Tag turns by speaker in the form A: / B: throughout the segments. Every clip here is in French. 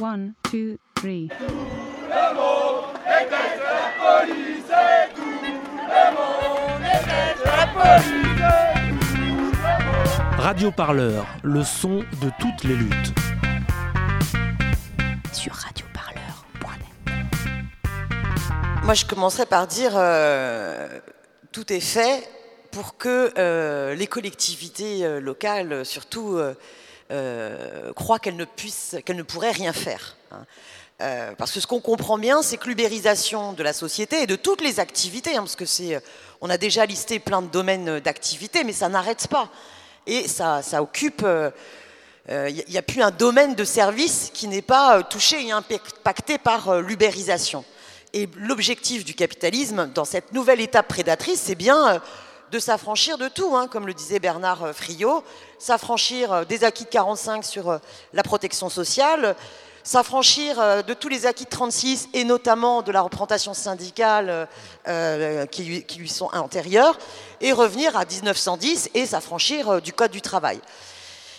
A: One, two, three.
B: Radio Parleur, le son de toutes les luttes.
C: Sur radioparleur.net.
D: Moi, je commencerai par dire euh, tout est fait pour que euh, les collectivités euh, locales, surtout, euh, euh, croient qu'elles ne puissent, qu'elles ne pourraient rien faire. hein. Euh, parce que ce qu'on comprend bien, c'est que l'ubérisation de la société et de toutes les activités, hein, parce que c'est, euh, on a déjà listé plein de domaines d'activité, mais ça n'arrête pas. Et ça, ça occupe. euh, il n'y a, plus un domaine de service qui n'est pas euh, touché et impacté par euh, l'ubérisation. Et l'objectif du capitalisme, dans cette nouvelle étape prédatrice, c'est bien euh, de s'affranchir de tout, hein, comme le disait Bernard euh, Friot, s'affranchir euh, des acquis de 45 sur euh, la protection sociale, s'affranchir de tous les acquis de 36 et notamment de la représentation syndicale qui, lui, sont antérieurs, et revenir à 1910 et s'affranchir du Code du travail.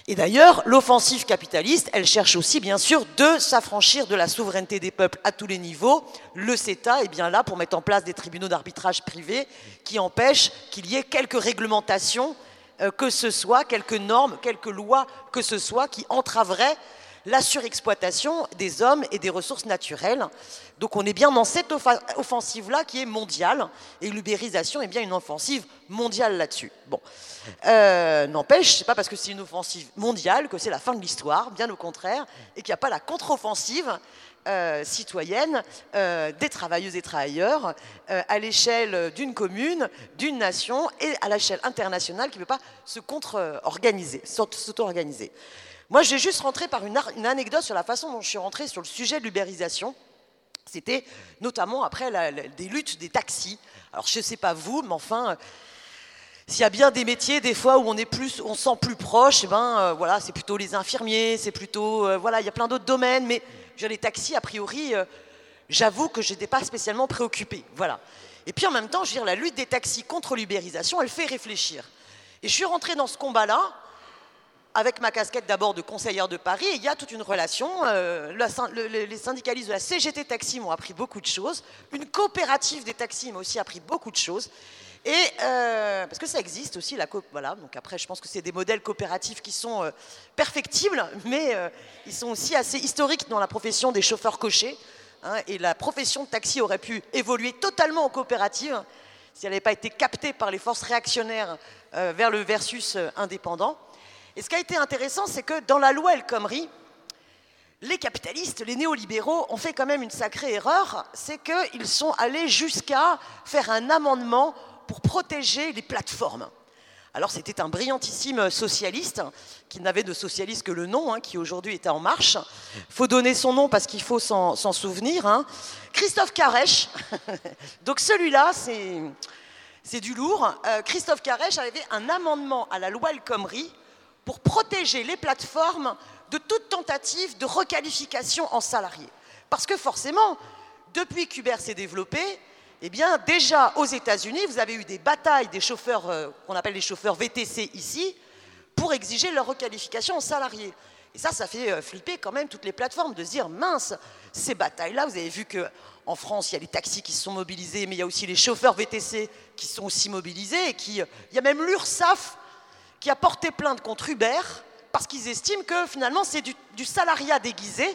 D: Et d'ailleurs, l'offensive capitaliste, elle cherche aussi, bien sûr, de s'affranchir de la souveraineté des peuples à tous les niveaux. Le CETA est bien là pour mettre en place des tribunaux d'arbitrage privés qui empêchent qu'il y ait quelques réglementations, euh, que ce soit, quelques normes, quelques lois que ce soit, qui entraveraient la surexploitation des hommes et des ressources naturelles. Donc on est bien dans cette offensive-là qui est mondiale, et l'ubérisation est bien une offensive mondiale là-dessus. Bon. Euh, N'empêche, pas parce que c'est une offensive mondiale que c'est la fin de l'histoire, bien au contraire, et qu'il n'y a pas la contre-offensive euh, citoyenne euh, des travailleuses et travailleurs euh, à l'échelle d'une commune, d'une nation et à l'échelle internationale qui ne peut pas se contre-organiser, s'auto-organiser. Moi, je vais juste rentrer par une, anecdote sur la façon dont je suis rentrée sur le sujet de l'ubérisation. C'était notamment après la- des luttes des taxis. Alors, je ne sais pas vous, mais enfin, euh, s'il y a bien des métiers, des fois, où on est plus, on se sent plus proche, eh ben, euh, voilà, c'est plutôt les infirmiers, c'est plutôt, euh, voilà, il y a plein d'autres domaines, mais je les taxis, a priori, j'avoue que je n'étais pas spécialement préoccupée, voilà. Et puis en même temps, je veux la lutte des taxis contre l'ubérisation, elle fait réfléchir. Et je suis rentrée dans ce combat-là avec ma casquette d'abord de conseillère de Paris, il y a toute une relation. euh, les syndicalistes de la CGT Taxi m'ont appris beaucoup de choses. Une coopérative des taxis m'a aussi appris beaucoup de choses. Et euh, parce que ça existe aussi, la coop, voilà. Donc après, je pense que c'est des modèles coopératifs qui sont euh, perfectibles, mais ils sont aussi assez historiques dans la profession des chauffeurs cochers. hein, et la profession de taxi aurait pu évoluer totalement en coopérative si elle n'avait pas été captée par les forces réactionnaires vers le versus indépendant. Et ce qui a été intéressant, c'est que dans la loi El Khomri, les capitalistes, les néolibéraux ont fait quand même une sacrée erreur, c'est qu'ils sont allés jusqu'à faire un amendement pour protéger les plateformes. Alors c'était un brillantissime socialiste, qui n'avait de socialiste que le nom, hein, qui aujourd'hui était en marche. Faut donner son nom parce qu'il faut s'en souvenir. hein. Christophe Carèche, donc celui-là, c'est du lourd. Euh, Christophe Carèche avait un amendement à la loi El Khomri pour protéger les plateformes de toute tentative de requalification en salariés. Parce que forcément, depuis qu'Uber s'est développé, eh bien, déjà aux États-Unis, vous avez eu des batailles des chauffeurs, euh, qu'on appelle les chauffeurs VTC ici, pour exiger leur requalification en salariés. Et ça, ça fait euh, flipper quand même toutes les plateformes de se dire mince, ces batailles-là, vous avez vu que en France, il y a les taxis qui se sont mobilisés, mais il y a aussi les chauffeurs VTC qui sont aussi mobilisés, et qui, euh, il y a même l'URSSAF qui a porté plainte contre Uber parce qu'ils estiment que finalement c'est du, salariat déguisé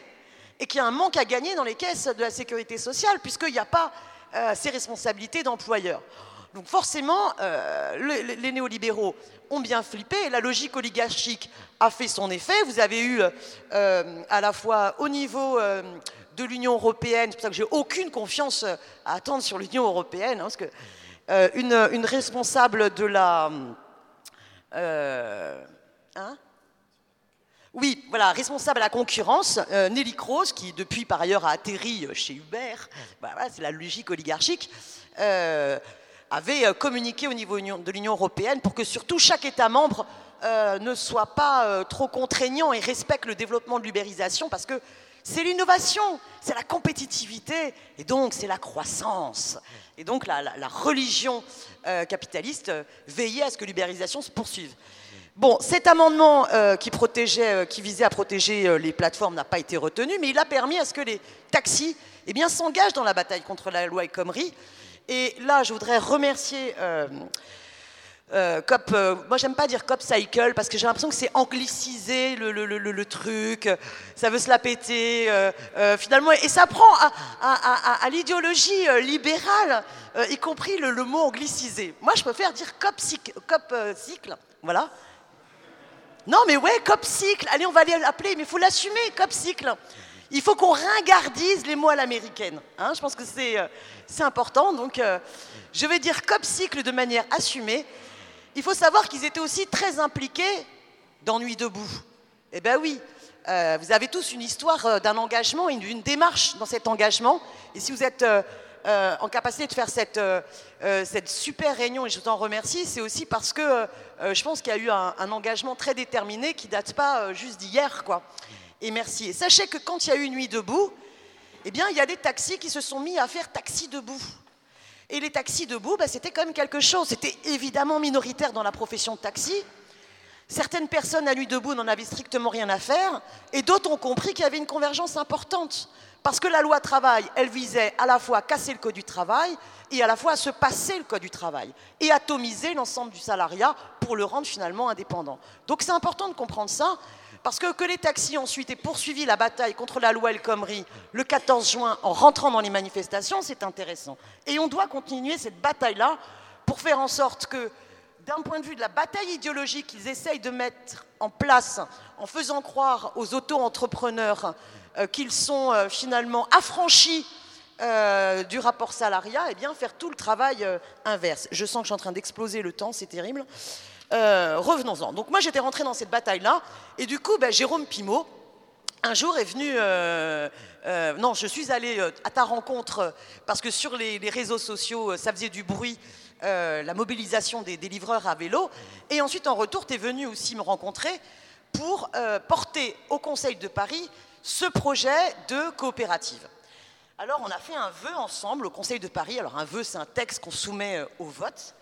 D: et qu'il y a un manque à gagner dans les caisses de la sécurité sociale puisqu'il n'y a pas euh, ces responsabilités d'employeur. Donc forcément, euh, le- le- les néolibéraux ont bien flippé la logique oligarchique a fait son effet. Vous avez eu euh, à la fois au niveau de l'Union européenne, c'est pour ça que j'ai aucune confiance à attendre sur l'Union européenne, hein, parce que une responsable de la... euh, hein? Oui, voilà, responsable à la concurrence, euh, Nelly Kroes, qui depuis par ailleurs a atterri euh, chez Uber, bah, c'est la logique oligarchique, avait communiqué au niveau de l'Union européenne pour que surtout chaque État membre ne soit pas trop contraignant et respecte le développement de l'ubérisation parce que c'est l'innovation, c'est la compétitivité et donc c'est la croissance. Et donc la, religion euh, capitaliste euh, veillait à ce que l'ubérisation se poursuive. Bon, cet amendement euh, qui, visait à protéger les plateformes n'a pas été retenu, mais il a permis à ce que les taxis eh s'engagent dans la bataille contre la loi El. Et là, je voudrais remercier euh, cop, euh, moi j'aime pas dire cop cycle parce que j'ai l'impression que c'est anglicisé le, le, le, truc, ça veut se la péter euh, finalement et ça prend à, à, à, l'idéologie libérale, y compris le, mot anglicisé. Moi je préfère dire cop, cycle, cop cycle, voilà. Non mais ouais, cop cycle, allez on va l'appeler, mais il faut l'assumer, cop cycle. Il faut qu'on ringardise les mots à l'américaine. Hein, je pense que c'est important. Donc, je vais dire cop cycle de manière assumée. Il faut savoir qu'ils étaient aussi très impliqués dans Nuit debout. Eh bien oui, euh, vous avez tous une histoire euh, d'un engagement, une, démarche dans cet engagement. Et si vous êtes euh, en capacité de faire cette, super réunion, et je vous en remercie, c'est aussi parce que je pense qu'il y a eu un, engagement très déterminé qui date pas juste d'hier. quoi. Et merci. Et sachez que quand il y a eu Nuit debout, eh bien, il y a des taxis qui se sont mis à faire taxi debout. Et les taxis debout, bah, c'était quand même quelque chose. C'était évidemment minoritaire dans la profession de taxi. Certaines personnes à nuit debout n'en avaient strictement rien à faire, et d'autres ont compris qu'il y avait une convergence importante. Parce que la loi travail, elle visait à la fois à casser le code du travail et à la fois à se passer le code du travail et atomiser l'ensemble du salariat pour le rendre finalement indépendant. Donc c'est important de comprendre ça. Parce que que les taxis ensuite aient poursuivi la bataille contre la loi El Khomri le 14 juin en rentrant dans les manifestations, c'est intéressant. Et on doit continuer cette bataille-là pour faire en sorte que, d'un point de vue de la bataille idéologique qu'ils essayent de mettre en place en faisant croire aux auto-entrepreneurs euh, qu'ils sont euh, finalement affranchis euh, du rapport salariat, et eh bien faire tout le travail inverse. Je sens que je suis en train d'exploser le temps, c'est terrible. Euh, revenons-en. Donc moi j'étais rentrée dans cette bataille-là, et du coup ben, Jérôme Pimot, un jour est venu, euh, euh, non je suis allée à ta rencontre, parce que sur les, réseaux sociaux ça faisait du bruit, la mobilisation des, des, livreurs à vélo, et ensuite en retour tu es venu aussi me rencontrer pour porter au Conseil de Paris ce projet de coopérative. Alors on a fait un vœu ensemble au Conseil de Paris, alors un vœu c'est un texte qu'on soumet au vote,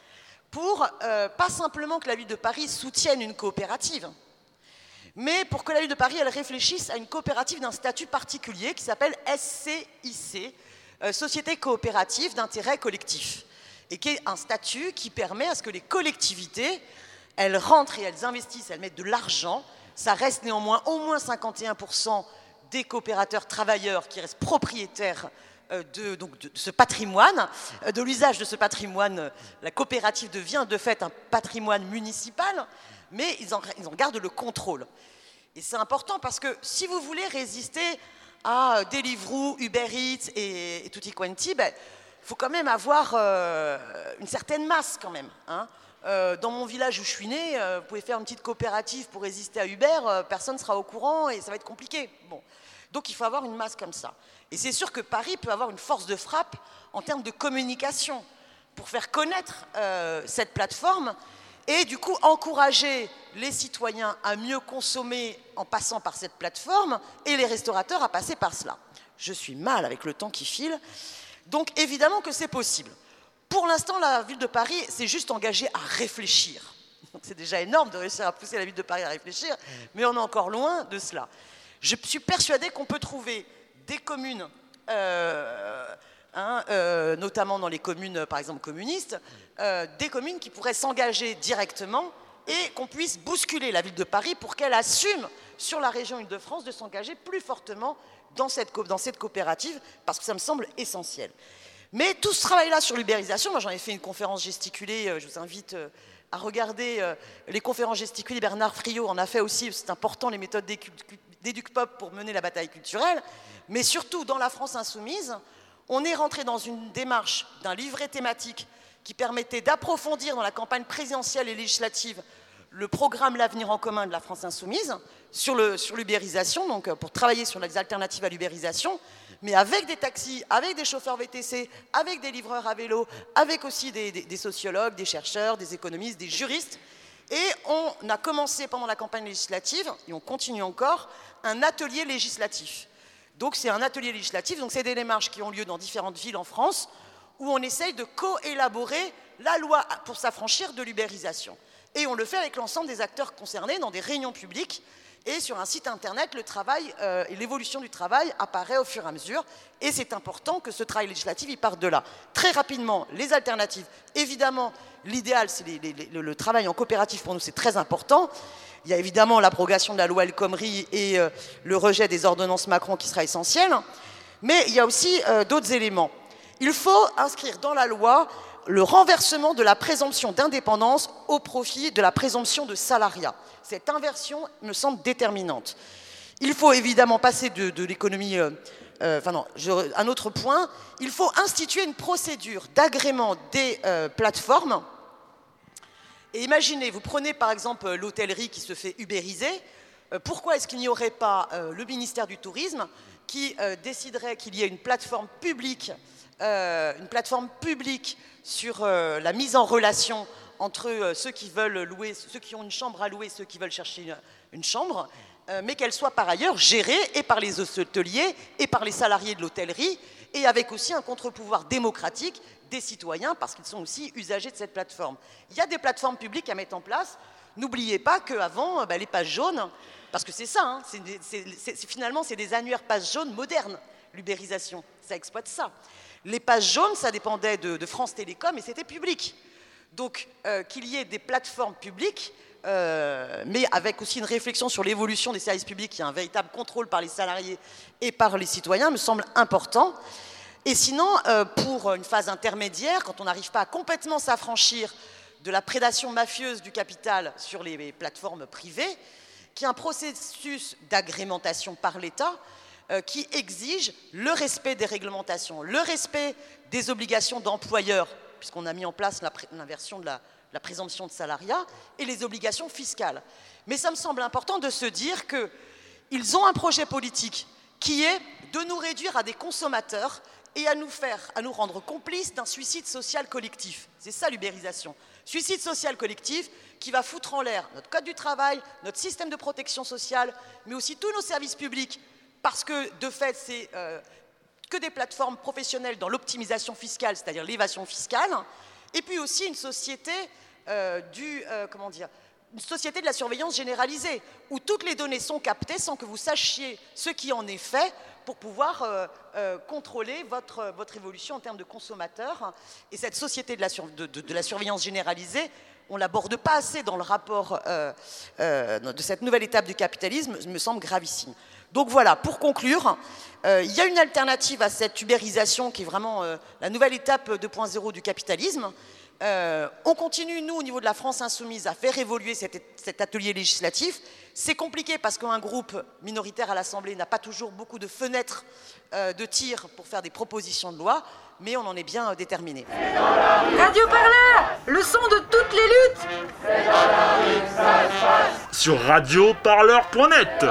D: pour euh, pas simplement que la ville de Paris soutienne une coopérative, mais pour que la ville de Paris elle réfléchisse à une coopérative d'un statut particulier qui s'appelle SCIC, euh, Société coopérative d'intérêt collectif, et qui est un statut qui permet à ce que les collectivités elles rentrent et elles investissent, elles mettent de l'argent. Ça reste néanmoins au moins 51% des coopérateurs travailleurs qui restent propriétaires de, donc, de, ce patrimoine, euh, de l'usage de ce patrimoine. La coopérative devient de fait un patrimoine municipal, mais ils en, ils en gardent le contrôle. Et c'est important parce que si vous voulez résister à Deliveroo, Uber Eats et, et Tutti Quanti, il ben, faut quand même avoir euh, une certaine masse quand même. Hein. Euh, dans mon village où je suis né, euh, vous pouvez faire une petite coopérative pour résister à Uber, euh, personne ne sera au courant et ça va être compliqué. Bon. Donc il faut avoir une masse comme ça. Et c'est sûr que Paris peut avoir une force de frappe en termes de communication pour faire connaître euh, cette plateforme et du coup encourager les citoyens à mieux consommer en passant par cette plateforme et les restaurateurs à passer par cela. Je suis mal avec le temps qui file. Donc évidemment que c'est possible. Pour l'instant, la ville de Paris s'est juste engagée à réfléchir. C'est déjà énorme de réussir à pousser la ville de Paris à réfléchir, mais on est encore loin de cela. Je suis persuadée qu'on peut trouver des communes, euh, hein, euh, notamment dans les communes, par exemple, communistes, euh, des communes qui pourraient s'engager directement et qu'on puisse bousculer la ville de Paris pour qu'elle assume sur la région Île-de-France de s'engager plus fortement dans cette, coopérative, parce que ça me semble essentiel. Mais tout ce travail-là sur l'ubérisation, moi j'en ai fait une conférence gesticulée, je vous invite à regarder les conférences gesticulées. Bernard Friot en a fait aussi, c'est important, les méthodes d'EducPop pour mener la bataille culturelle. Mais surtout, dans la France insoumise, on est rentré dans une démarche d'un livret thématique qui permettait d'approfondir dans la campagne présidentielle et législative le programme L'avenir en commun de la France insoumise sur l'ubérisation, donc pour travailler sur les alternatives à l'ubérisation, mais avec des taxis, avec des chauffeurs VTC, avec des livreurs à vélo, avec aussi des sociologues, des chercheurs, des économistes, des juristes. Et on a commencé pendant la campagne législative, et on continue encore, un atelier législatif. Donc c'est un atelier législatif, donc c'est des démarches qui ont lieu dans différentes villes en France, où on essaye de co-élaborer la loi pour s'affranchir de l'ubérisation. Et on le fait avec l'ensemble des acteurs concernés dans des réunions publiques. Et sur un site internet, euh, l'évolution du travail apparaît au fur et à mesure. Et c'est important que ce travail législatif y parte de là. Très rapidement, les alternatives. Évidemment, l'idéal, c'est le travail en coopérative pour nous, c'est très important. Il y a évidemment l'abrogation de la loi El Khomri et euh, le rejet des ordonnances Macron qui sera essentiel. Mais il y a aussi euh, d'autres éléments. Il faut inscrire dans la loi le renversement de la présomption d'indépendance au profit de la présomption de salariat. Cette inversion me semble déterminante. Il faut évidemment passer de, l'économie. Euh, enfin non, un autre point, il faut instituer une procédure d'agrément des plateformes et imaginez, vous prenez par exemple euh, l'hôtellerie qui se fait ubériser. Euh, pourquoi est-ce qu'il n'y aurait pas euh, le ministère du Tourisme qui déciderait qu'il y ait une plateforme publique, une plateforme publique sur la mise en relation entre ceux qui veulent louer, ceux qui ont une chambre à louer, ceux qui veulent chercher une, chambre, mais qu'elle soit par ailleurs gérée et par les hôteliers et par les salariés de l'hôtellerie, et avec aussi un contre-pouvoir démocratique des citoyens parce qu'ils sont aussi usagers de cette plateforme. Il y a des plateformes publiques à mettre en place. N'oubliez pas qu'avant, bah, les pages jaunes, parce que c'est ça, hein, finalement, c'est des annuaires pages jaunes modernes, l'ubérisation. Ça exploite ça. Les pages jaunes, ça dépendait de, France Télécom et c'était public. Donc, euh, qu'il y ait des plateformes publiques, euh, mais avec aussi une réflexion sur l'évolution des services publics, il a un véritable contrôle par les salariés et par les citoyens, me semble important. Et sinon, euh, pour une phase intermédiaire, quand on n'arrive pas à complètement s'affranchir de la prédation mafieuse du capital sur les plateformes privées, qui est un processus d'agrémentation par l'État qui exige le respect des réglementations, le respect des obligations d'employeur, puisqu'on a mis en place l'inversion de la, la, présomption de salariat, et les obligations fiscales. Mais ça me semble important de se dire qu'ils ont un projet politique qui est de nous réduire à des consommateurs et à nous faire, à nous rendre complices d'un suicide social collectif. C'est ça l'ubérisation. Suicide social collectif qui va foutre en l'air notre code du travail, notre système de protection sociale, mais aussi tous nos services publics, parce que de fait, c'est euh, que des plateformes professionnelles dans l'optimisation fiscale, c'est-à-dire l'évasion fiscale, et puis aussi une société euh, du, euh, comment dire, une société de la surveillance généralisée, où toutes les données sont captées sans que vous sachiez ce qui en est fait pour pouvoir contrôler votre, votre évolution en termes de consommateurs. Et cette société de, la surveillance généralisée, on l'aborde pas assez dans le rapport euh, de cette nouvelle étape du capitalisme, me semble gravissime. Donc voilà, pour conclure, il y a une alternative à cette ubérisation qui est vraiment la nouvelle étape 2.0 du capitalisme. Euh, on continue, nous, au niveau de la France insoumise, à faire évoluer cet, atelier législatif. C'est compliqué parce qu'un groupe minoritaire à l'Assemblée n'a pas toujours beaucoup de fenêtres euh, de tir pour faire des propositions de loi, mais on en est bien euh, déterminé.
A: Radio Parleur, le son de toutes les luttes
B: Sur radioparleur.net